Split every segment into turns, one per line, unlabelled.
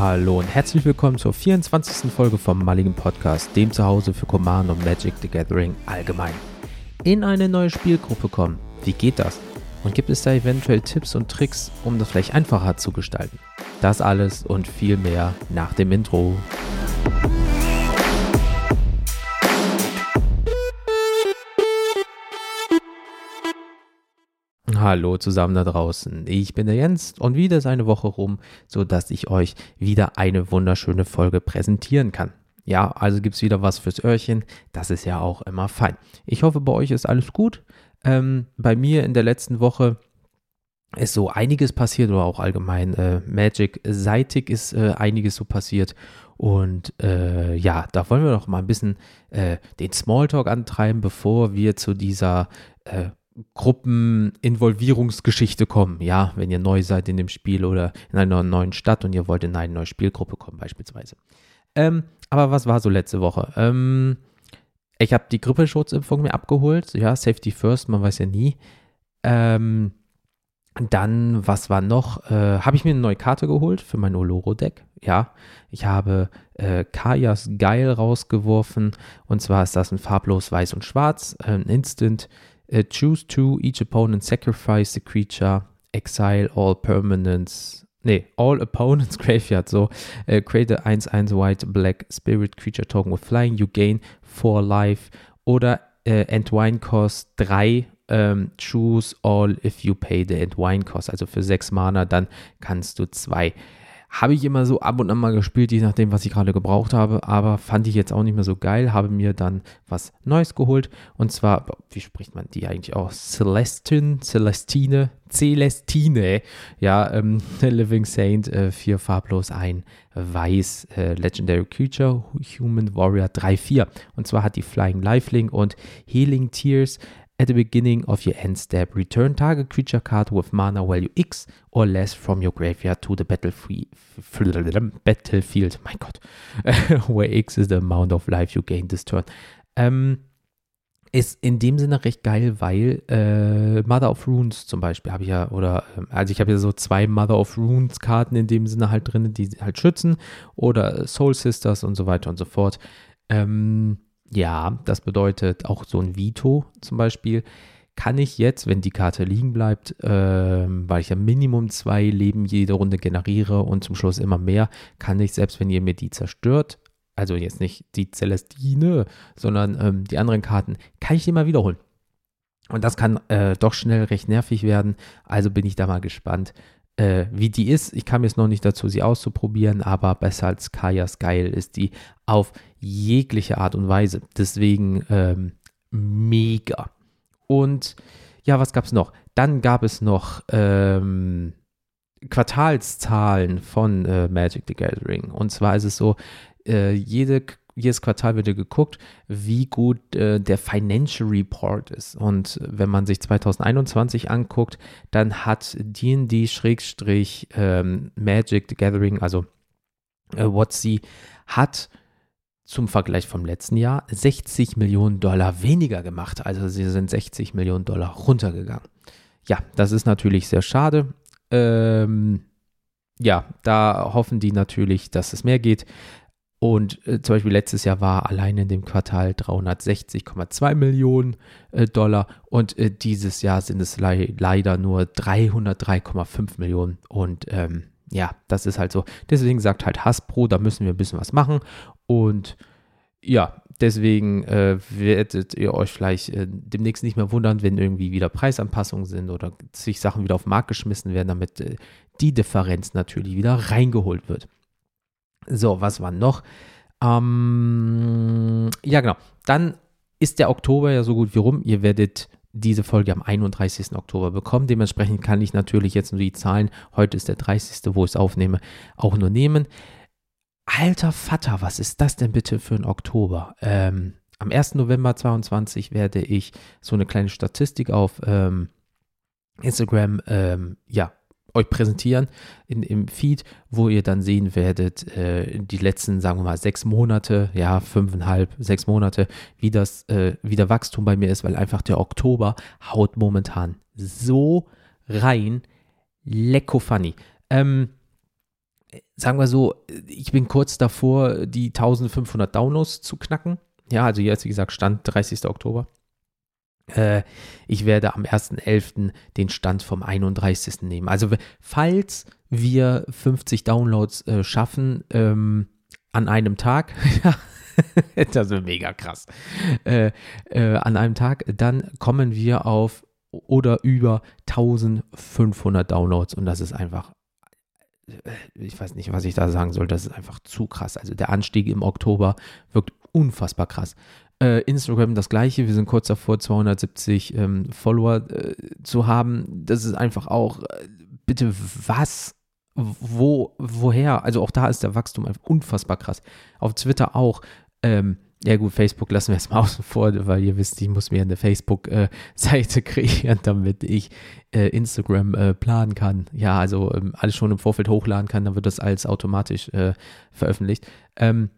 Hallo und herzlich willkommen zur 24. Folge vom Mulligan Podcast, dem Zuhause für Command und Magic the Gathering allgemein. In eine neue Spielgruppe kommen. Wie geht das? Und gibt es da eventuell Tipps und Tricks, um das vielleicht einfacher zu gestalten? Das alles und viel mehr nach dem Intro. Hallo zusammen da draußen. Ich bin der Jens und wieder ist eine Woche rum, sodass ich euch wieder eine wunderschöne Folge präsentieren kann. Ja, also gibt es wieder was fürs Öhrchen. Das ist ja auch immer fein. Ich hoffe, bei euch ist alles gut. Ähm, bei mir in der letzten Woche ist so einiges passiert oder auch allgemein äh, Magic-seitig ist äh, einiges so passiert. Und äh, ja, da wollen wir doch mal ein bisschen äh, den Smalltalk antreiben, bevor wir zu dieser äh, Gruppeninvolvierungsgeschichte kommen. Ja, wenn ihr neu seid in dem Spiel oder in einer neuen Stadt und ihr wollt in eine neue Spielgruppe kommen, beispielsweise. Ähm, aber was war so letzte Woche? Ähm, ich habe die Grippeschutzimpfung mir abgeholt. Ja, Safety First, man weiß ja nie. Ähm, dann, was war noch? Äh, habe ich mir eine neue Karte geholt für mein Oloro-Deck. Ja, ich habe äh, Kajas Geil rausgeworfen. Und zwar ist das ein farblos Weiß und Schwarz. Ein Instant Uh, choose two, each opponent sacrifice the creature, exile all permanents. Nee, all opponents graveyard. So, uh, create a 1-1 white black spirit creature token with flying. You gain 4 life. Oder uh, Entwine cost 3 um, choose all if you pay the Entwine cost. Also für 6 Mana, dann kannst du 2 habe ich immer so ab und an mal gespielt, je nachdem, was ich gerade gebraucht habe, aber fand ich jetzt auch nicht mehr so geil, habe mir dann was Neues geholt. Und zwar, wie spricht man die eigentlich aus? Celestine, Celestine, Celestine, ja, ähm, Living Saint, äh, vier farblos, ein weiß, äh, Legendary Creature, Human Warrior 3-4 und zwar hat die Flying Lifelink und Healing Tears At the beginning of your end step, return target creature card with mana value X or less from your graveyard to the battlefield. Mein Gott. Where X is the amount of life you gain this turn. Ähm, ist in dem Sinne recht geil, weil äh, Mother of Runes zum Beispiel habe ich ja, oder, ähm, also ich habe ja so zwei Mother of Runes Karten in dem Sinne halt drin, die halt schützen, oder Soul Sisters und so weiter und so fort. Ähm, ja, das bedeutet auch so ein Veto zum Beispiel. Kann ich jetzt, wenn die Karte liegen bleibt, ähm, weil ich ja Minimum zwei Leben jede Runde generiere und zum Schluss immer mehr, kann ich, selbst wenn ihr mir die zerstört, also jetzt nicht die Celestine, sondern ähm, die anderen Karten, kann ich die mal wiederholen. Und das kann äh, doch schnell recht nervig werden. Also bin ich da mal gespannt, äh, wie die ist. Ich kam jetzt noch nicht dazu, sie auszuprobieren, aber besser als Kajas geil ist die auf jegliche Art und Weise. Deswegen ähm, mega. Und ja, was gab es noch? Dann gab es noch ähm, Quartalszahlen von äh, Magic the Gathering. Und zwar ist es so, äh, jede jedes Quartal wird ja geguckt, wie gut äh, der Financial Report ist. Und wenn man sich 2021 anguckt, dann hat D&D-Magic ähm, the Gathering, also äh, WotC, hat zum Vergleich vom letzten Jahr 60 Millionen Dollar weniger gemacht. Also sie sind 60 Millionen Dollar runtergegangen. Ja, das ist natürlich sehr schade. Ähm, ja, da hoffen die natürlich, dass es mehr geht. Und äh, zum Beispiel letztes Jahr war allein in dem Quartal 360,2 Millionen äh, Dollar und äh, dieses Jahr sind es le leider nur 303,5 Millionen. Und ähm, ja, das ist halt so. Deswegen sagt halt Hasbro, da müssen wir ein bisschen was machen. Und ja, deswegen äh, werdet ihr euch vielleicht äh, demnächst nicht mehr wundern, wenn irgendwie wieder Preisanpassungen sind oder sich Sachen wieder auf den Markt geschmissen werden, damit äh, die Differenz natürlich wieder reingeholt wird. So, was war noch? Ähm, ja, genau. Dann ist der Oktober ja so gut wie rum. Ihr werdet diese Folge am 31. Oktober bekommen. Dementsprechend kann ich natürlich jetzt nur die Zahlen, heute ist der 30., wo ich es aufnehme, auch nur nehmen. Alter Vater, was ist das denn bitte für ein Oktober? Ähm, am 1. November 2022 werde ich so eine kleine Statistik auf ähm, Instagram ähm, ja, euch präsentieren in, im Feed, wo ihr dann sehen werdet, äh, die letzten, sagen wir mal, sechs Monate, ja, fünfeinhalb, sechs Monate, wie das, äh, wie der Wachstum bei mir ist, weil einfach der Oktober haut momentan so rein. Lecko funny. Ähm, sagen wir so, ich bin kurz davor, die 1500 Downloads zu knacken. Ja, also jetzt, wie gesagt, Stand 30. Oktober. Äh, ich werde am 1.11. den Stand vom 31. nehmen. Also, falls wir 50 Downloads äh, schaffen ähm, an einem Tag, das ist mega krass, äh, äh, an einem Tag, dann kommen wir auf oder über 1500 Downloads und das ist einfach ich weiß nicht, was ich da sagen soll, das ist einfach zu krass. Also der Anstieg im Oktober wirkt unfassbar krass. Äh, Instagram das gleiche, wir sind kurz davor, 270 ähm, Follower äh, zu haben. Das ist einfach auch, äh, bitte was? Wo, woher? Also auch da ist der Wachstum einfach unfassbar krass. Auf Twitter auch. Ähm, ja gut, Facebook lassen wir jetzt mal außen vor, weil ihr wisst, ich muss mir eine Facebook-Seite kreieren, damit ich äh, Instagram äh, planen kann. Ja, also ähm, alles schon im Vorfeld hochladen kann, dann wird das alles automatisch äh, veröffentlicht. Ähm,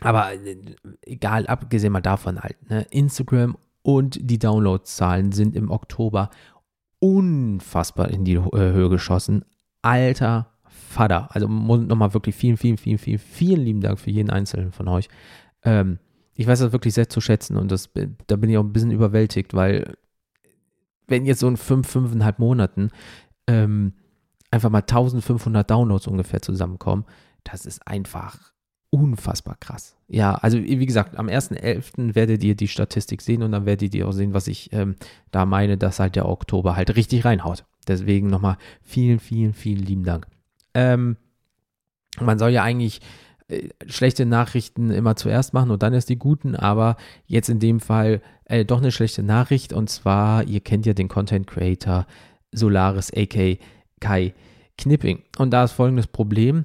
aber äh, egal, abgesehen mal davon halt, ne? Instagram und die Downloadzahlen sind im Oktober unfassbar in die äh, Höhe geschossen. Alter Vater. Also nochmal wirklich vielen, vielen, vielen, vielen, vielen lieben Dank für jeden einzelnen von euch. Ähm, ich weiß das wirklich sehr zu schätzen und das, da bin ich auch ein bisschen überwältigt, weil wenn jetzt so in fünf, fünfeinhalb Monaten ähm, einfach mal 1500 Downloads ungefähr zusammenkommen, das ist einfach unfassbar krass. Ja, also wie gesagt, am 1.11. werdet ihr die Statistik sehen und dann werdet ihr auch sehen, was ich ähm, da meine, dass halt der Oktober halt richtig reinhaut. Deswegen nochmal vielen, vielen, vielen lieben Dank. Ähm, man soll ja eigentlich äh, schlechte Nachrichten immer zuerst machen und dann erst die guten, aber jetzt in dem Fall äh, doch eine schlechte Nachricht und zwar, ihr kennt ja den Content Creator Solaris AK Kai Knipping und da ist folgendes Problem,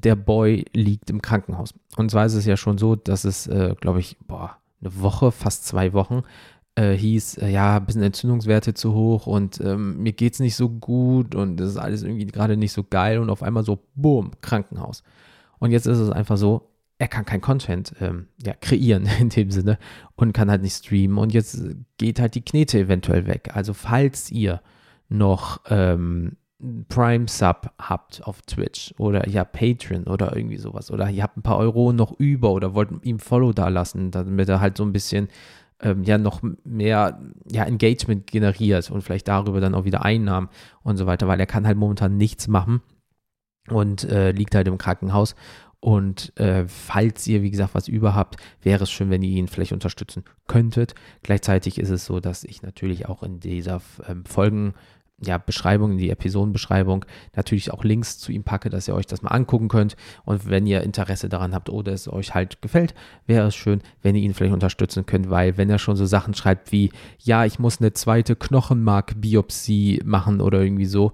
der Boy liegt im Krankenhaus und zwar ist es ja schon so, dass es, äh, glaube ich, boah, eine Woche, fast zwei Wochen äh, hieß, äh, ja, ein bisschen Entzündungswerte zu hoch und ähm, mir geht es nicht so gut und das ist alles irgendwie gerade nicht so geil und auf einmal so, boom, Krankenhaus. Und jetzt ist es einfach so, er kann kein Content ähm, ja, kreieren in dem Sinne und kann halt nicht streamen. Und jetzt geht halt die Knete eventuell weg. Also falls ihr noch ähm, Prime Sub habt auf Twitch oder ja Patreon oder irgendwie sowas oder ihr habt ein paar Euro noch über oder wollt ihm Follow da lassen, damit er halt so ein bisschen ähm, ja noch mehr ja, Engagement generiert und vielleicht darüber dann auch wieder Einnahmen und so weiter, weil er kann halt momentan nichts machen und äh, liegt halt im Krankenhaus. Und äh, falls ihr, wie gesagt, was über habt, wäre es schön, wenn ihr ihn vielleicht unterstützen könntet. Gleichzeitig ist es so, dass ich natürlich auch in dieser ähm, Folgen, ja, Beschreibung, in die Episodenbeschreibung natürlich auch Links zu ihm packe, dass ihr euch das mal angucken könnt. Und wenn ihr Interesse daran habt oder es euch halt gefällt, wäre es schön, wenn ihr ihn vielleicht unterstützen könnt, weil wenn er schon so Sachen schreibt wie, ja, ich muss eine zweite Knochenmarkbiopsie machen oder irgendwie so,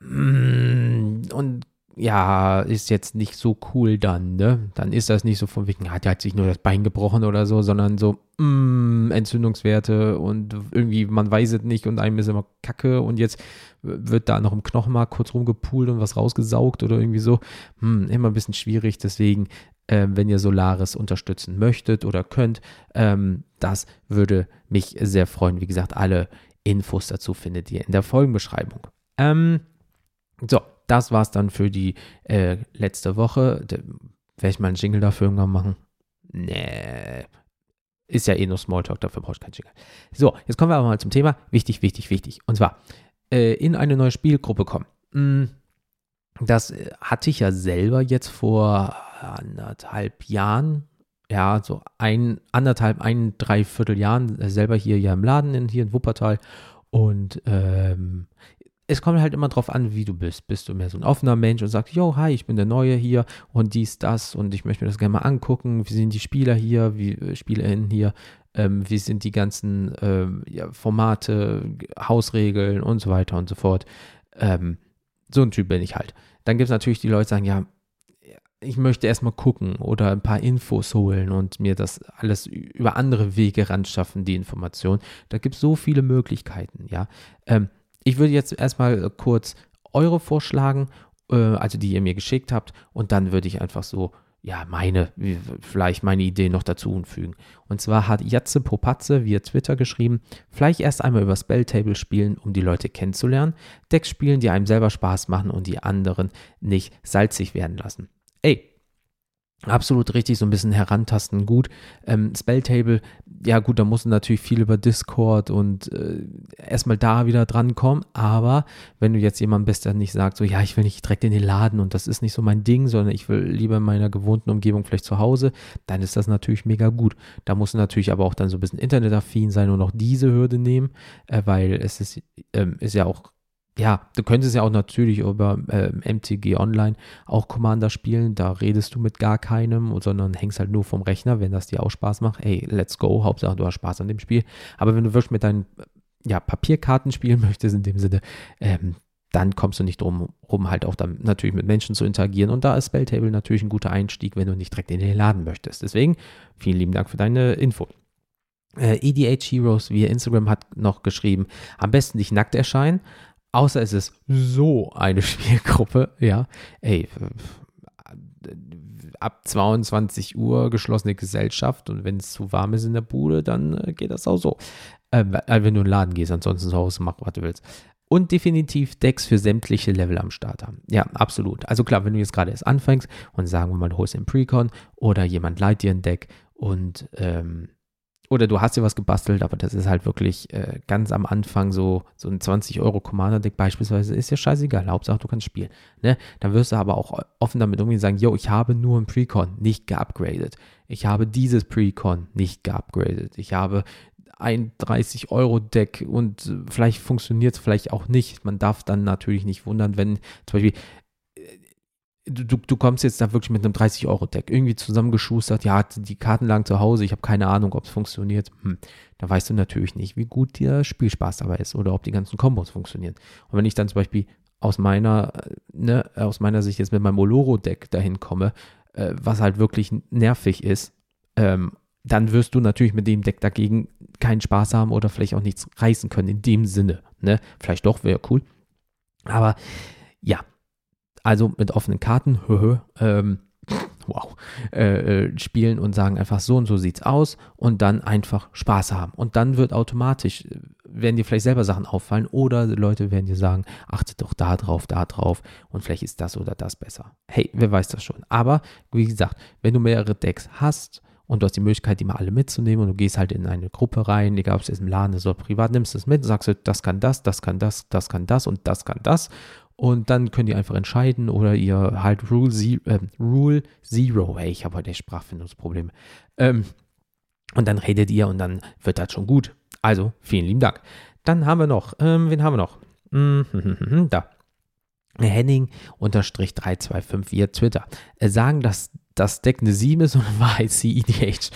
mm, und ja, ist jetzt nicht so cool dann, ne? Dann ist das nicht so von wegen, hat ja sich nur das Bein gebrochen oder so, sondern so, mm, Entzündungswerte und irgendwie, man weiß es nicht und einem ist immer kacke und jetzt wird da noch im Knochenmark kurz rumgepult und was rausgesaugt oder irgendwie so. Hm, immer ein bisschen schwierig, deswegen, äh, wenn ihr Solaris unterstützen möchtet oder könnt, ähm, das würde mich sehr freuen. Wie gesagt, alle Infos dazu findet ihr in der Folgenbeschreibung. Ähm, so, das war es dann für die äh, letzte Woche. Werde ich mal einen Jingle dafür irgendwann machen? Nee. Ist ja eh nur Smalltalk, dafür brauche ich keinen Jingle. So, jetzt kommen wir aber mal zum Thema. Wichtig, wichtig, wichtig. Und zwar, äh, in eine neue Spielgruppe kommen. Hm, das äh, hatte ich ja selber jetzt vor anderthalb Jahren, ja, so ein, anderthalb, ein, dreiviertel Jahren äh, selber hier ja im Laden, in, hier in Wuppertal. Und ähm, es kommt halt immer drauf an, wie du bist. Bist du mehr so ein offener Mensch und sagst, yo, hi, ich bin der Neue hier und dies, das und ich möchte mir das gerne mal angucken. Wie sind die Spieler hier, wie äh, SpielerInnen hier, ähm, wie sind die ganzen ähm, ja, Formate, Hausregeln und so weiter und so fort. Ähm, so ein Typ bin ich halt. Dann gibt es natürlich die Leute, die sagen, ja, ich möchte erstmal gucken oder ein paar Infos holen und mir das alles über andere Wege ran schaffen, die Information. Da gibt es so viele Möglichkeiten, ja. Ähm, ich würde jetzt erstmal kurz eure vorschlagen, äh, also die ihr mir geschickt habt, und dann würde ich einfach so ja, meine, vielleicht meine Idee noch dazu fügen. Und zwar hat Jatze Popatze via Twitter geschrieben, vielleicht erst einmal über Spelltable spielen, um die Leute kennenzulernen, Decks spielen, die einem selber Spaß machen und die anderen nicht salzig werden lassen. Absolut richtig, so ein bisschen herantasten, gut. Ähm, Spelltable, ja gut, da musst du natürlich viel über Discord und äh, erstmal da wieder drankommen, aber wenn du jetzt jemand bist, der nicht sagt, so ja, ich will nicht direkt in den Laden und das ist nicht so mein Ding, sondern ich will lieber in meiner gewohnten Umgebung vielleicht zu Hause, dann ist das natürlich mega gut. Da musst du natürlich aber auch dann so ein bisschen internetaffin sein und auch diese Hürde nehmen, äh, weil es ist, ähm, ist ja auch ja, du könntest ja auch natürlich über äh, MTG Online auch Commander spielen. Da redest du mit gar keinem, sondern hängst halt nur vom Rechner, wenn das dir auch Spaß macht. Hey, let's go. Hauptsache, du hast Spaß an dem Spiel. Aber wenn du wirklich mit deinen ja, Papierkarten spielen möchtest, in dem Sinne, ähm, dann kommst du nicht drum rum, halt auch dann natürlich mit Menschen zu interagieren. Und da ist Spelltable natürlich ein guter Einstieg, wenn du nicht direkt in den Laden möchtest. Deswegen, vielen lieben Dank für deine Info. Äh, EDH Heroes via Instagram hat noch geschrieben, am besten nicht nackt erscheinen, Außer es ist so eine Spielgruppe, ja. Ey, ab 22 Uhr geschlossene Gesellschaft und wenn es zu warm ist in der Bude, dann äh, geht das auch so. Ähm, äh, wenn du in den Laden gehst, ansonsten zu Hause mach, was du willst. Und definitiv Decks für sämtliche Level am Start haben. Ja, absolut. Also klar, wenn du jetzt gerade erst anfängst und sagen wir mal, du holst den Precon oder jemand leiht dir ein Deck und ähm, oder du hast dir was gebastelt, aber das ist halt wirklich äh, ganz am Anfang so, so ein 20 Euro Commander-Deck beispielsweise, ist ja scheißegal, Hauptsache du kannst spielen. Ne? Dann wirst du aber auch offen damit umgehen und sagen, yo, ich habe nur ein Precon nicht geupgradet. Ich habe dieses Precon nicht geupgradet. Ich habe ein 30-Euro-Deck und vielleicht funktioniert es vielleicht auch nicht. Man darf dann natürlich nicht wundern, wenn zum Beispiel du, du kommst jetzt da wirklich mit einem 30-Euro-Deck irgendwie zusammengeschustert, ja, die Karten lagen zu Hause, ich habe keine Ahnung, ob es funktioniert. Hm, da weißt du natürlich nicht, wie gut der Spielspaß dabei ist oder ob die ganzen Kombos funktionieren. Und wenn ich dann zum Beispiel aus meiner, ne, aus meiner Sicht jetzt mit meinem Oloro-Deck dahin komme, äh, was halt wirklich nervig ist, ähm, dann wirst du natürlich mit dem Deck dagegen keinen Spaß haben oder vielleicht auch nichts reißen können in dem Sinne. Ne? Vielleicht doch, wäre cool. Aber ja, also mit offenen Karten, ähm, wow, äh, äh, spielen und sagen einfach so und so sieht's aus und dann einfach Spaß haben. Und dann wird automatisch, werden dir vielleicht selber Sachen auffallen oder Leute werden dir sagen, achte doch da drauf, da drauf und vielleicht ist das oder das besser. Hey, wer weiß das schon. Aber wie gesagt, wenn du mehrere Decks hast, und du hast die Möglichkeit, die mal alle mitzunehmen und du gehst halt in eine Gruppe rein, egal ob es jetzt im Laden ist oder privat, nimmst es mit, sagst das kann das, das kann das, das kann das und das kann das und dann könnt ihr einfach entscheiden oder ihr halt Rule, Zero, äh, Rule Zero. Hey, ich habe heute Sprachfindungsprobleme. Ähm, und dann redet ihr und dann wird das schon gut. Also, vielen lieben Dank. Dann haben wir noch, ähm, wen haben wir noch? Mm, da. Henning unterstrich 325 via Twitter. Äh, sagen, dass das Deck eine 7 ist und war sie EDH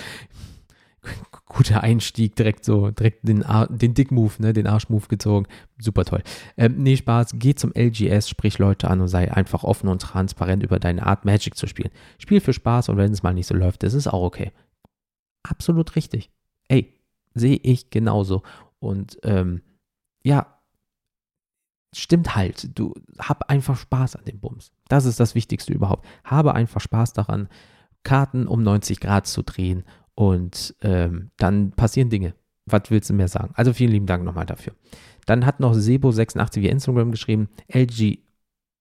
guter Einstieg, direkt so, direkt den, den Dick-Move, ne, den Arsch-Move gezogen. Super toll. Ähm, nee, Spaß, geh zum LGS, sprich Leute an und sei einfach offen und transparent über deine Art, Magic zu spielen. Spiel für Spaß und wenn es mal nicht so läuft, das ist auch okay. Absolut richtig. Ey, sehe ich genauso. Und ähm, ja, stimmt halt. Du hab einfach Spaß an dem Bums. Das ist das Wichtigste überhaupt. Habe einfach Spaß daran, Karten um 90 Grad zu drehen und ähm, dann passieren Dinge. Was willst du mehr sagen? Also vielen lieben Dank nochmal dafür. Dann hat noch Sebo86 via Instagram geschrieben, LG,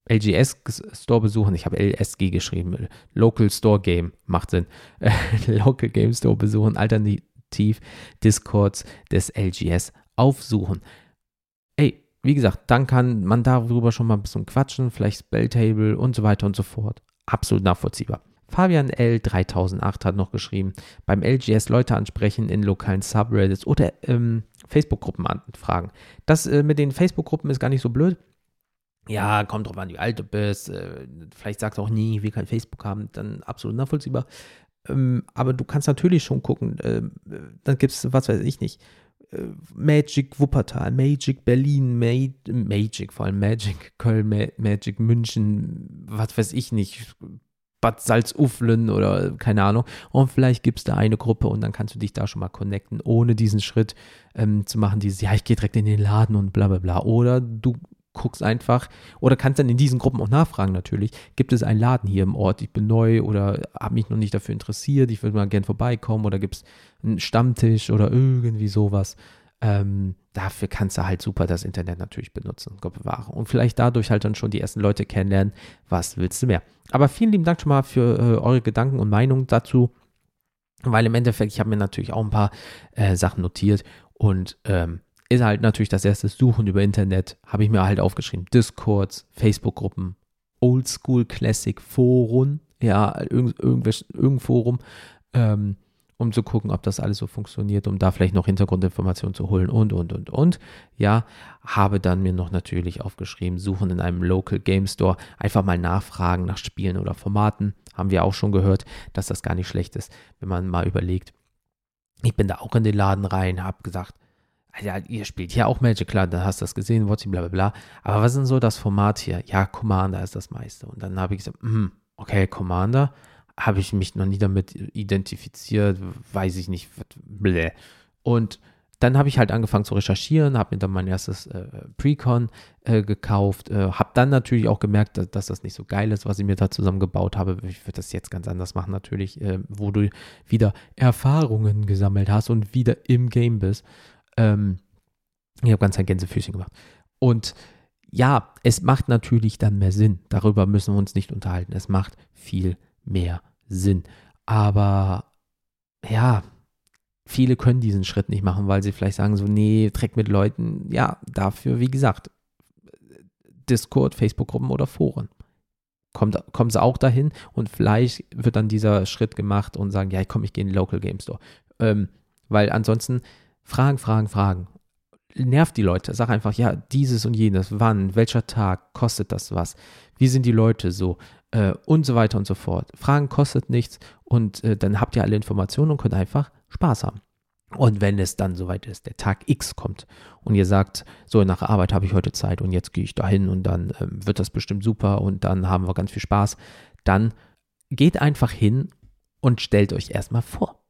LGS Store besuchen. Ich habe LSG geschrieben. Local Store Game macht Sinn. Local Game Store besuchen. Alternativ Discords des LGS aufsuchen. Ey, wie gesagt, dann kann man darüber schon mal ein bisschen quatschen, vielleicht Spelltable und so weiter und so fort. Absolut nachvollziehbar. Fabian L. 3008 hat noch geschrieben, beim LGS Leute ansprechen in lokalen Subreddits oder ähm, Facebook-Gruppen anfragen. Das äh, mit den Facebook-Gruppen ist gar nicht so blöd. Ja, kommt drauf an, wie alt du bist. Äh, vielleicht sagst du auch nie, wir kein Facebook haben, dann absolut nachvollziehbar. Ähm, aber du kannst natürlich schon gucken, äh, dann gibt es, was weiß ich nicht, äh, Magic Wuppertal, Magic Berlin, Ma Magic, vor allem Magic Köln, Ma Magic München, was weiß ich nicht, Bad Salzuflen oder keine Ahnung. Und vielleicht gibt es da eine Gruppe und dann kannst du dich da schon mal connecten, ohne diesen Schritt ähm, zu machen, dieses, ja, ich gehe direkt in den Laden und bla bla bla. Oder du guckst einfach oder kannst dann in diesen Gruppen auch nachfragen natürlich. Gibt es einen Laden hier im Ort? Ich bin neu oder habe mich noch nicht dafür interessiert. Ich würde mal gern vorbeikommen oder gibt es einen Stammtisch oder irgendwie sowas. Ähm, dafür kannst du halt super das Internet natürlich benutzen, Gott bewahre. Und vielleicht dadurch halt dann schon die ersten Leute kennenlernen. Was willst du mehr? Aber vielen lieben Dank schon mal für äh, eure Gedanken und Meinungen dazu. Weil im Endeffekt, ich habe mir natürlich auch ein paar äh, Sachen notiert und ähm, ist halt natürlich das erste Suchen über Internet, habe ich mir halt aufgeschrieben. Discords, Facebook-Gruppen, Oldschool Classic Foren, ja, irgend, irgendein Forum, ähm, um zu gucken, ob das alles so funktioniert, um da vielleicht noch Hintergrundinformationen zu holen und, und, und, und. Ja, habe dann mir noch natürlich aufgeschrieben, suchen in einem Local Game Store, einfach mal nachfragen nach Spielen oder Formaten. Haben wir auch schon gehört, dass das gar nicht schlecht ist, wenn man mal überlegt. Ich bin da auch in den Laden rein, habe gesagt, ja, ihr spielt hier auch Magic, klar, da hast du das gesehen, WhatsApp, bla bla bla. Aber was ist denn so das Format hier? Ja, Commander ist das meiste. Und dann habe ich gesagt, mh, okay, Commander, habe ich mich noch nie damit identifiziert, weiß ich nicht, bläh. Und dann habe ich halt angefangen zu recherchieren, habe mir dann mein erstes äh, Precon äh, gekauft, äh, habe dann natürlich auch gemerkt, dass, dass, das nicht so geil ist, was ich mir da zusammengebaut habe. Ich würde das jetzt ganz anders machen, natürlich, äh, wo du wieder Erfahrungen gesammelt hast und wieder im Game bist. Ähm, ich habe ganz ein Gänsefüßchen gemacht. Und ja, es macht natürlich dann mehr Sinn. Darüber müssen wir uns nicht unterhalten. Es macht viel mehr Sinn. Aber ja, viele können diesen Schritt nicht machen, weil sie vielleicht sagen so, nee, Dreck mit Leuten. Ja, dafür, wie gesagt, Discord, Facebook-Gruppen oder Foren. Kommt, kommen sie auch dahin und vielleicht wird dann dieser Schritt gemacht und sagen, ja, komm, ich gehe in den Local Game Store. Ähm, weil ansonsten Fragen, Fragen, Fragen. Nervt die Leute. Sag einfach, ja, dieses und jenes, wann, welcher Tag, kostet das was? Wie sind die Leute so? Äh, und so weiter und so fort. Fragen kostet nichts und äh, dann habt ihr alle Informationen und könnt einfach Spaß haben. Und wenn es dann soweit ist, der Tag X kommt und ihr sagt, so nach Arbeit habe ich heute Zeit und jetzt gehe ich dahin und dann äh, wird das bestimmt super und dann haben wir ganz viel Spaß, dann geht einfach hin und stellt euch erstmal vor.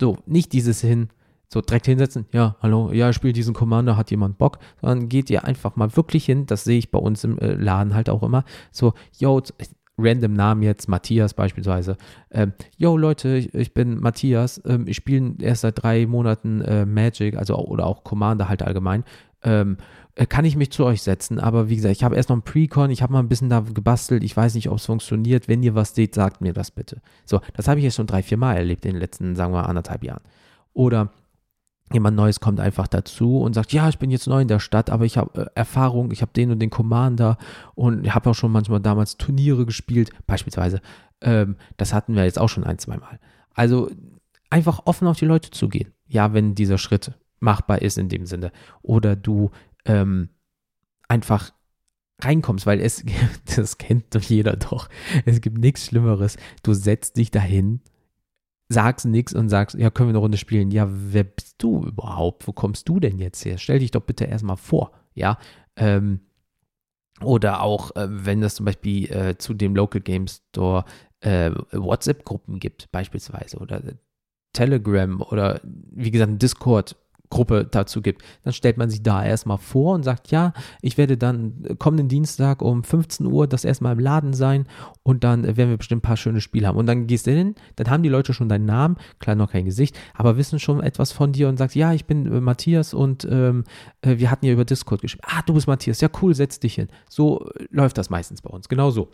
So, nicht dieses hin, so direkt hinsetzen, ja, hallo, ja, ich spiele diesen Commander, hat jemand Bock, sondern geht ihr einfach mal wirklich hin, das sehe ich bei uns im äh, Laden halt auch immer, so, yo, random Namen jetzt, Matthias beispielsweise, ähm, yo Leute, ich, ich bin Matthias, ähm, ich spiele erst seit drei Monaten äh, Magic, also oder auch Commander halt allgemein, ähm, äh, kann ich mich zu euch setzen, aber wie gesagt, ich habe erst noch ein Precon, ich habe mal ein bisschen da gebastelt, ich weiß nicht, ob es funktioniert, wenn ihr was seht, sagt mir das bitte. So, das habe ich jetzt schon drei, vier Mal erlebt in den letzten, sagen wir, anderthalb Jahren. Oder jemand Neues kommt einfach dazu und sagt, ja, ich bin jetzt neu in der Stadt, aber ich habe äh, Erfahrung, ich habe den und den Commander und habe auch schon manchmal damals Turniere gespielt, beispielsweise. Ähm, das hatten wir jetzt auch schon ein, zwei Mal. Also einfach offen auf die Leute zugehen. Ja, wenn dieser Schritt machbar ist in dem Sinne. Oder du ähm, einfach reinkommst, weil es, das kennt doch jeder doch. Es gibt nichts Schlimmeres. Du setzt dich dahin sagst nichts und sagst, ja, können wir eine Runde spielen. Ja, wer bist du überhaupt? Wo kommst du denn jetzt her? Stell dich doch bitte erstmal vor, ja. Ähm, oder auch, äh, wenn es zum Beispiel äh, zu dem Local Game Store äh, WhatsApp-Gruppen gibt, beispielsweise, oder Telegram oder wie gesagt, Discord Gruppe dazu gibt. Dann stellt man sich da erstmal vor und sagt, ja, ich werde dann kommenden Dienstag um 15 Uhr das erstmal im Laden sein und dann werden wir bestimmt ein paar schöne Spiele haben. Und dann gehst du hin, dann haben die Leute schon deinen Namen, klar noch kein Gesicht, aber wissen schon etwas von dir und sagst, ja, ich bin äh, Matthias und ähm, äh, wir hatten ja über Discord geschrieben. Ah, du bist Matthias, ja cool, setz dich hin. So äh, läuft das meistens bei uns, genau so.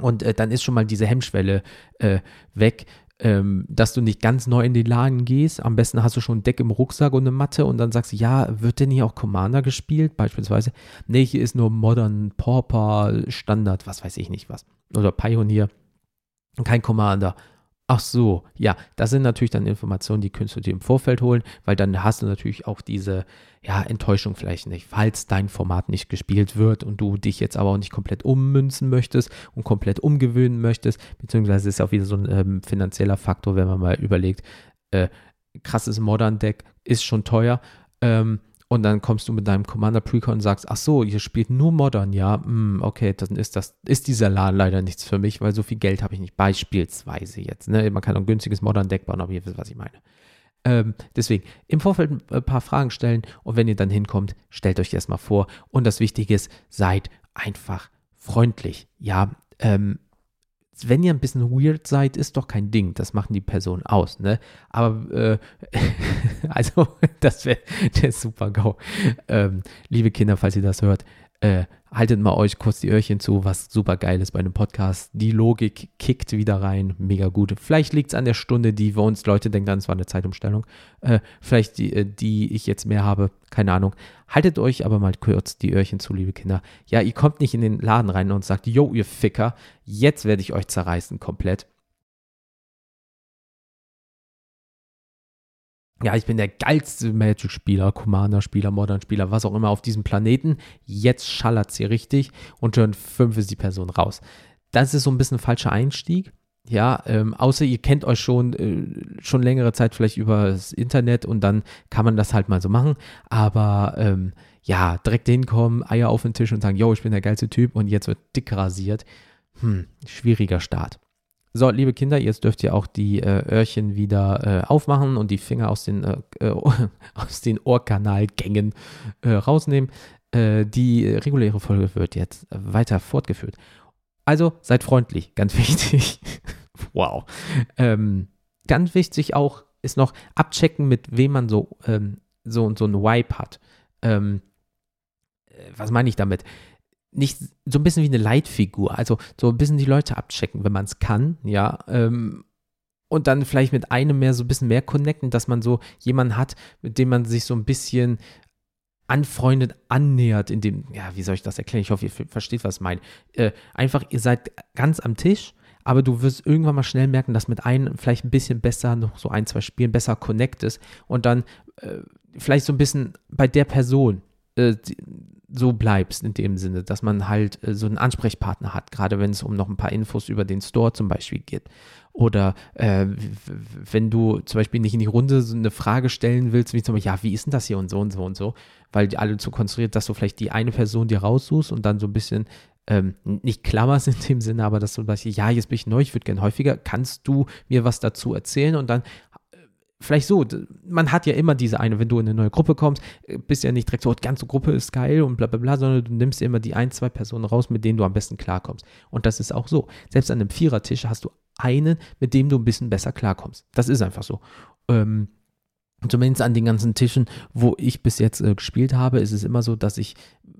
Und äh, dann ist schon mal diese Hemmschwelle äh, weg, ähm, dass du nicht ganz neu in den Laden gehst. Am besten hast du schon ein Deck im Rucksack und eine Matte und dann sagst du, ja, wird denn hier auch Commander gespielt? Beispielsweise. Nee, hier ist nur Modern, Pauper, Standard, was weiß ich nicht was. Oder Pioneer. Kein Commander. Ach so, ja, das sind natürlich dann Informationen, die könntest du dir im Vorfeld holen, weil dann hast du natürlich auch diese ja, Enttäuschung vielleicht nicht, falls dein Format nicht gespielt wird und du dich jetzt aber auch nicht komplett ummünzen möchtest und komplett umgewöhnen möchtest, beziehungsweise ist ja auch wieder so ein ähm, finanzieller Faktor, wenn man mal überlegt, äh, krasses Modern Deck ist schon teuer, ähm, und dann kommst du mit deinem Commander Precon und sagst, ach so, ihr spielt nur Modern, ja, mm, okay, dann ist das, ist dieser Laden leider nichts für mich, weil so viel Geld habe ich nicht, beispielsweise jetzt, ne, man kann auch ein günstiges Modern Deck bauen, aber ihr wisst, was ich meine. Ähm, deswegen im Vorfeld ein paar Fragen stellen und wenn ihr dann hinkommt, stellt euch erstmal vor. Und das Wichtige ist, seid einfach freundlich. Ja, ähm, wenn ihr ein bisschen weird seid, ist doch kein Ding. Das machen die Personen aus, ne? Aber, äh, also, das wäre der super GAU. Ähm, liebe Kinder, falls ihr das hört, äh, haltet mal euch kurz die Öhrchen zu, was super geil ist bei einem Podcast. Die Logik kickt wieder rein, mega gut. Vielleicht liegt es an der Stunde, die wir uns, Leute denken dann, es war eine Zeitumstellung. Äh, vielleicht die, äh, die ich jetzt mehr habe, keine Ahnung. Haltet euch aber mal kurz die Öhrchen zu, liebe Kinder. Ja, ihr kommt nicht in den Laden rein und sagt, yo, ihr Ficker, jetzt werde ich euch zerreißen komplett. Ja, ich bin der geilste Magic-Spieler, Commander-Spieler, Modern-Spieler, was auch immer auf diesem Planeten. Jetzt schallert sie richtig und Turn 5 ist die Person raus. Das ist so ein bisschen ein falscher Einstieg. Ja, ähm, außer ihr kennt euch schon, äh, schon längere Zeit vielleicht über das Internet und dann kann man das halt mal so machen. Aber ähm, ja, direkt hinkommen, Eier auf den Tisch und sagen, yo, ich bin der geilste Typ und jetzt wird dick rasiert. Hm, schwieriger Start. So, liebe Kinder, jetzt dürft ihr auch die äh, Öhrchen wieder äh, aufmachen und die Finger aus den, äh, äh aus den Ohrkanalgängen äh, rausnehmen. Äh, die reguläre Folge wird jetzt weiter fortgeführt. Also seid freundlich, ganz wichtig. wow. Ähm, ganz wichtig auch ist noch abchecken, mit wem man so, ähm, so, so ein Wipe hat. Ähm, was meine ich damit? Nicht so ein bisschen wie eine Leitfigur, also so ein bisschen die Leute abchecken, wenn man es kann, ja, ähm, und dann vielleicht mit einem mehr so ein bisschen mehr connecten, dass man so jemanden hat, mit dem man sich so ein bisschen anfreundet, annähert, in dem, ja, wie soll ich das erklären? Ich hoffe, ihr versteht, was ich meine. Äh, einfach, ihr seid ganz am Tisch, aber du wirst irgendwann mal schnell merken, dass mit einem vielleicht ein bisschen besser, noch so ein, zwei Spielen besser connectest und dann äh, vielleicht so ein bisschen bei der Person äh, so bleibst in dem Sinne, dass man halt äh, so einen Ansprechpartner hat, gerade wenn es um noch ein paar Infos über den Store zum Beispiel geht. Oder äh, wenn du zum Beispiel nicht in die Runde so eine Frage stellen willst, wie zum Beispiel, ja, wie ist denn das hier und so und so und so, weil die alle zu konstruiert, dass du vielleicht die eine Person dir raussuchst und dann so ein bisschen ähm, nicht klammerst in dem Sinne, aber dass du sagst, ja, jetzt bin ich neu, ich würde gerne häufiger, kannst du mir was dazu erzählen? Und dann vielleicht so, man hat ja immer diese eine, wenn du in eine neue Gruppe kommst, äh, bist ja nicht direkt so, die ganze Gruppe ist geil und bla bla bla, sondern du nimmst immer die ein, zwei Personen raus, mit denen du am besten klarkommst. Und das ist auch so. Selbst an einem Vierertisch hast du einen, mit dem du ein bisschen besser klarkommst. Das ist einfach so. Ähm, zumindest an den ganzen Tischen, wo ich bis jetzt äh, gespielt habe, ist es immer so, dass ich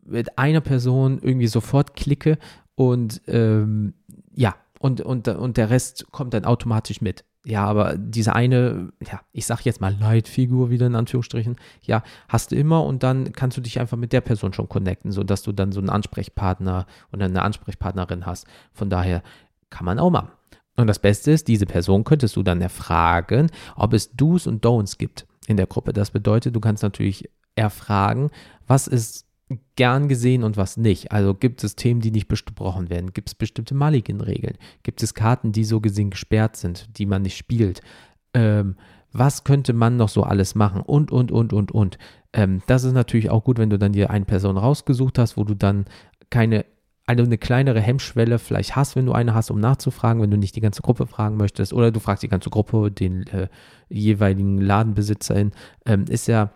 mit einer Person irgendwie sofort klicke und ähm, ja, und, und, und der Rest kommt dann automatisch mit ja, aber diese eine, ja, ich sag jetzt mal Leitfigur wieder in Anführungsstrichen, ja, hast du immer und dann kannst du dich einfach mit der Person schon connecten, sodass du dann so einen Ansprechpartner oder eine Ansprechpartnerin hast. Von daher kann man auch machen. Und das Beste ist, diese Person könntest du dann erfragen, ob es Do's und Don'ts gibt in der Gruppe. Das bedeutet, du kannst natürlich erfragen, was ist gern gesehen und was nicht. Also gibt es Themen, die nicht besprochen werden? Gibt es bestimmte Mulligan-Regeln? Gibt es Karten, die so gesehen gesperrt sind, die man nicht spielt? Ähm, was könnte man noch so alles machen? Und, und, und, und, und. Ähm, das ist natürlich auch gut, wenn du dann dir eine Person rausgesucht hast, wo du dann keine, also eine kleinere Hemmschwelle vielleicht hast, wenn du eine hast, um nachzufragen, wenn du nicht die ganze Gruppe fragen möchtest. Oder du fragst die ganze Gruppe, den äh, jeweiligen Ladenbesitzerin. Ähm, ist ja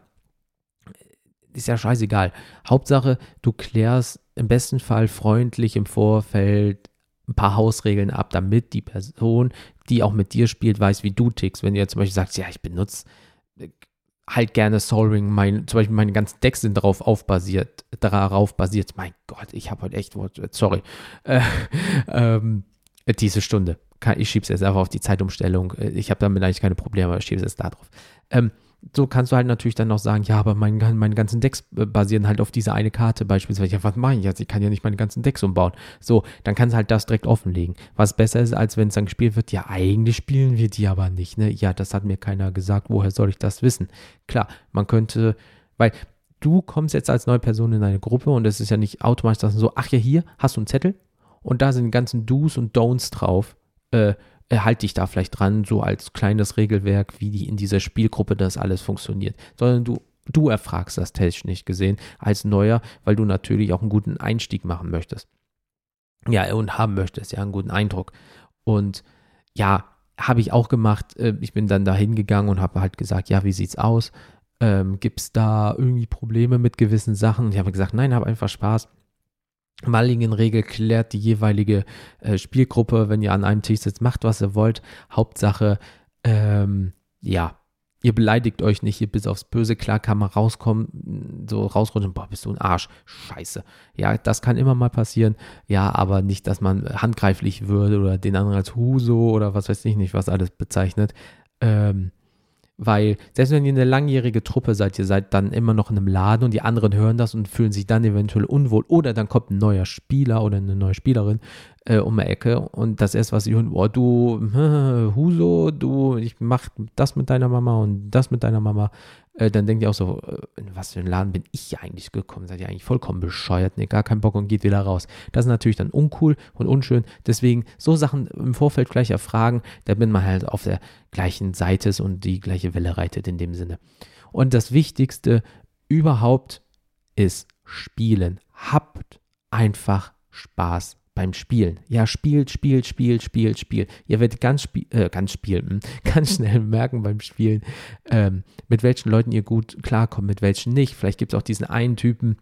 ist ja scheißegal. Hauptsache, du klärst im besten Fall freundlich im Vorfeld ein paar Hausregeln ab, damit die Person, die auch mit dir spielt, weiß, wie du tickst. Wenn du jetzt zum Beispiel sagst, ja, ich benutze halt gerne Soul Ring, mein, zum Beispiel meine ganzen Decks sind darauf aufbasiert, darauf basiert. Mein Gott, ich habe heute echt sorry. Äh, ähm, diese Stunde. Ich schiebe es jetzt einfach auf die Zeitumstellung. Äh, ich habe damit eigentlich keine Probleme, aber ich schiebe es jetzt da drauf. Ähm, so kannst du halt natürlich dann noch sagen, ja, aber mein, meine ganzen Decks basieren halt auf dieser eine Karte beispielsweise. Ja, was mache ich jetzt? Ich kann ja nicht meine ganzen Decks umbauen. So, dann kannst du halt das direkt offenlegen. Was besser ist, als wenn es dann gespielt wird, ja, eigentlich spielen wir die aber nicht, ne? Ja, das hat mir keiner gesagt, woher soll ich das wissen? Klar, man könnte, weil du kommst jetzt als neue Person in eine Gruppe und es ist ja nicht automatisch so, ach ja, hier hast du einen Zettel und da sind die ganzen Do's und Don'ts drauf. Äh, halt dich da vielleicht dran, so als kleines Regelwerk, wie die in dieser Spielgruppe das alles funktioniert, sondern du Du erfragst das technisch gesehen als Neuer, weil du natürlich auch einen guten Einstieg machen möchtest. Ja, und haben möchtest, ja, einen guten Eindruck. Und ja, habe ich auch gemacht. Äh, ich bin dann da hingegangen und habe halt gesagt, ja, wie sieht's aus? Ähm, Gibt es da irgendwie Probleme mit gewissen Sachen? Ich habe gesagt, nein, habe einfach Spaß. Mulligan-Regel klärt die jeweilige äh, Spielgruppe, wenn ihr an einem Tisch sitzt, macht, was ihr wollt. Hauptsache, ähm, ja, ihr beleidigt euch nicht, ihr bis aufs Böse, klar kann man rauskommen, so rausrutschen, boah, bist du ein Arsch, scheiße. Ja, das kann immer mal passieren, ja, aber nicht, dass man handgreiflich würde oder den anderen als Huso oder was weiß ich nicht, was alles bezeichnet. Ähm, weil selbst wenn ihr eine langjährige Truppe seid, ihr seid dann immer noch in einem Laden und die anderen hören das und fühlen sich dann eventuell unwohl oder dann kommt ein neuer Spieler oder eine neue Spielerin äh, um die Ecke und das erste, was sie hören, oh du Huso, du, ich mach das mit deiner Mama und das mit deiner Mama äh, dann denkt ihr auch so, äh, in was für einen Laden bin ich eigentlich gekommen? Seid ihr eigentlich vollkommen bescheuert? Ne, gar keinen Bock und geht wieder raus. Das ist natürlich dann uncool und unschön. Deswegen so Sachen im Vorfeld gleich erfragen, damit man halt auf der gleichen Seite und die gleiche Welle reitet in dem Sinne. Und das Wichtigste überhaupt ist Spielen. Habt einfach Spaß beim Spielen. Ja, spielt, spielt, spielt, spielt, spielt. Ihr werdet ganz, spiel, äh, ganz spielen, ganz schnell merken beim Spielen, ähm, mit welchen Leuten ihr gut klarkommt, mit welchen nicht. Vielleicht gibt es auch diesen einen Typen,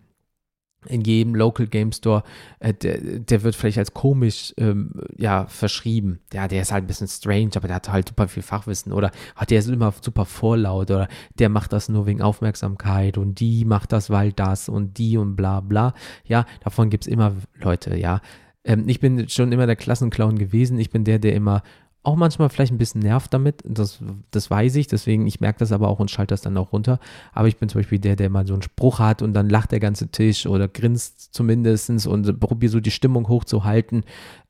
in jedem Local Game Store, äh, der, der wird vielleicht als komisch ähm, ja, verschrieben. Ja, der ist halt ein bisschen strange, aber der hat halt super viel Fachwissen oder ach, der ist immer super vorlaut oder der macht das nur wegen Aufmerksamkeit und die macht das, weil das und die und bla bla. Ja, davon gibt es immer Leute, ja. Ähm, ich bin schon immer der Klassenclown gewesen. Ich bin der, der immer auch manchmal vielleicht ein bisschen nervt damit, das, das weiß ich, deswegen, ich merke das aber auch und schalte das dann auch runter. Aber ich bin zum Beispiel der, der mal so einen Spruch hat und dann lacht der ganze Tisch oder grinst zumindest und probiert so die Stimmung hochzuhalten.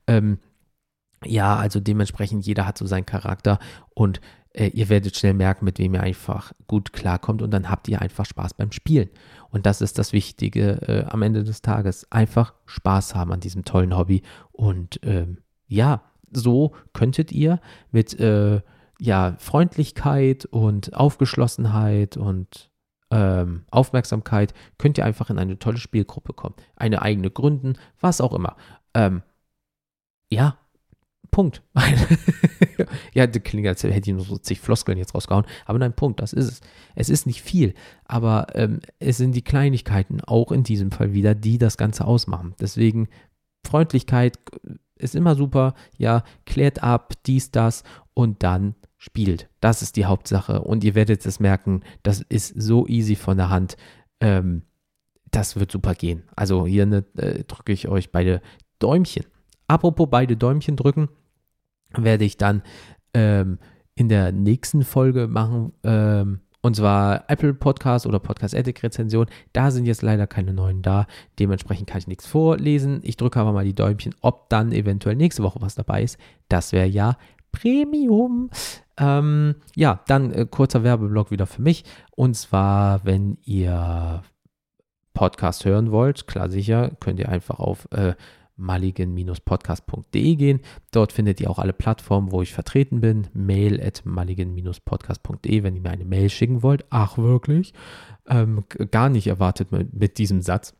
Ähm, ja, also dementsprechend, jeder hat so seinen Charakter und äh, ihr werdet schnell merken, mit wem ihr einfach gut klarkommt und dann habt ihr einfach Spaß beim Spielen. Und das ist das Wichtige äh, am Ende des Tages. Einfach Spaß haben an diesem tollen Hobby und ähm, ja, so könntet ihr mit äh, ja, Freundlichkeit und Aufgeschlossenheit und ähm, Aufmerksamkeit könnt ihr einfach in eine tolle Spielgruppe kommen. Eine eigene gründen, was auch immer. Ähm, ja, Punkt. ja, das klingt, als hätte ich nur so zig Floskeln jetzt rausgehauen. Aber nein, Punkt, das ist es. Es ist nicht viel, aber ähm, es sind die Kleinigkeiten, auch in diesem Fall wieder, die das Ganze ausmachen. Deswegen Freundlichkeit ist immer super, ja, klärt ab, dies, das und dann spielt. Das ist die Hauptsache und ihr werdet es merken, das ist so easy von der Hand. Ähm, das wird super gehen. Also hier ne, äh, drücke ich euch beide Däumchen. Apropos beide Däumchen drücken, werde ich dann ähm, in der nächsten Folge machen. Ähm, und zwar Apple Podcast oder Podcast Ethic Rezension. Da sind jetzt leider keine neuen da. Dementsprechend kann ich nichts vorlesen. Ich drücke aber mal die Däumchen, ob dann eventuell nächste Woche was dabei ist. Das wäre ja Premium. Ähm, ja, dann äh, kurzer Werbeblock wieder für mich. Und zwar, wenn ihr Podcast hören wollt, klar sicher, könnt ihr einfach auf äh, mulligan-podcast.de gehen. Dort findet ihr auch alle Plattformen, wo ich vertreten bin. Mail at mulligan-podcast.de, wenn ihr mir eine Mail schicken wollt. Ach, wirklich? Ähm, gar nicht erwartet mit, mit diesem Satz.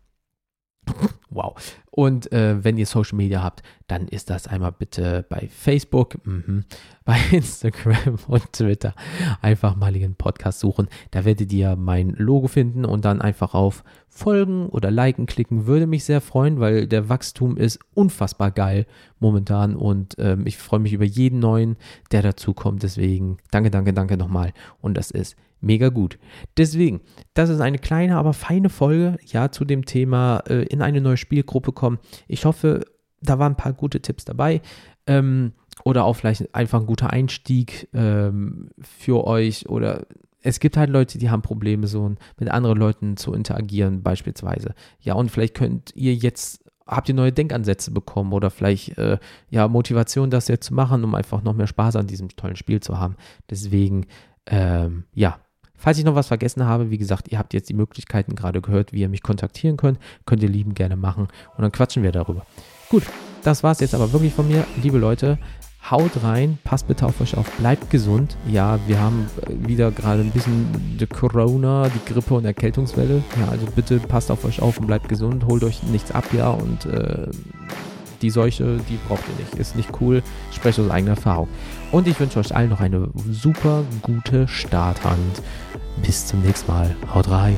Wow. Und äh, wenn ihr Social Media habt, dann ist das einmal bitte bei Facebook, mh, bei Instagram und Twitter. Einfach mal ihren Podcast suchen. Da werdet ihr mein Logo finden und dann einfach auf Folgen oder Liken klicken. Würde mich sehr freuen, weil der Wachstum ist unfassbar geil momentan und ähm, ich freue mich über jeden neuen, der dazukommt. Deswegen danke, danke, danke nochmal. Und das ist mega gut. Deswegen, das ist eine kleine, aber feine Folge, ja, zu dem Thema äh, in eine neue Spielgruppe kommen. Ich hoffe, da waren ein paar gute Tipps dabei. Ähm, oder auch vielleicht einfach ein guter Einstieg ähm, für euch oder es gibt halt Leute, die haben Probleme, so mit anderen Leuten zu interagieren, beispielsweise. Ja, und vielleicht könnt ihr jetzt, habt ihr neue Denkansätze bekommen oder vielleicht, äh, ja, Motivation, das jetzt zu machen, um einfach noch mehr Spaß an diesem tollen Spiel zu haben. Deswegen, ähm, ja, Falls ich noch was vergessen habe, wie gesagt, ihr habt jetzt die Möglichkeiten gerade gehört, wie ihr mich kontaktieren könnt. Könnt ihr lieben gerne machen und dann quatschen wir darüber. Gut, das war es jetzt aber wirklich von mir. Liebe Leute, haut rein, passt bitte auf euch auf, bleibt gesund. Ja, wir haben wieder gerade ein bisschen die Corona, die Grippe und Erkältungswelle. Ja, also bitte passt auf euch auf und bleibt gesund, holt euch nichts ab, ja, und äh, die Seuche, die braucht ihr nicht. Ist nicht cool. Spreche aus eigener Erfahrung. Und ich wünsche euch allen noch eine super gute Starthand. Bis zum nächsten Mal. Haut rein.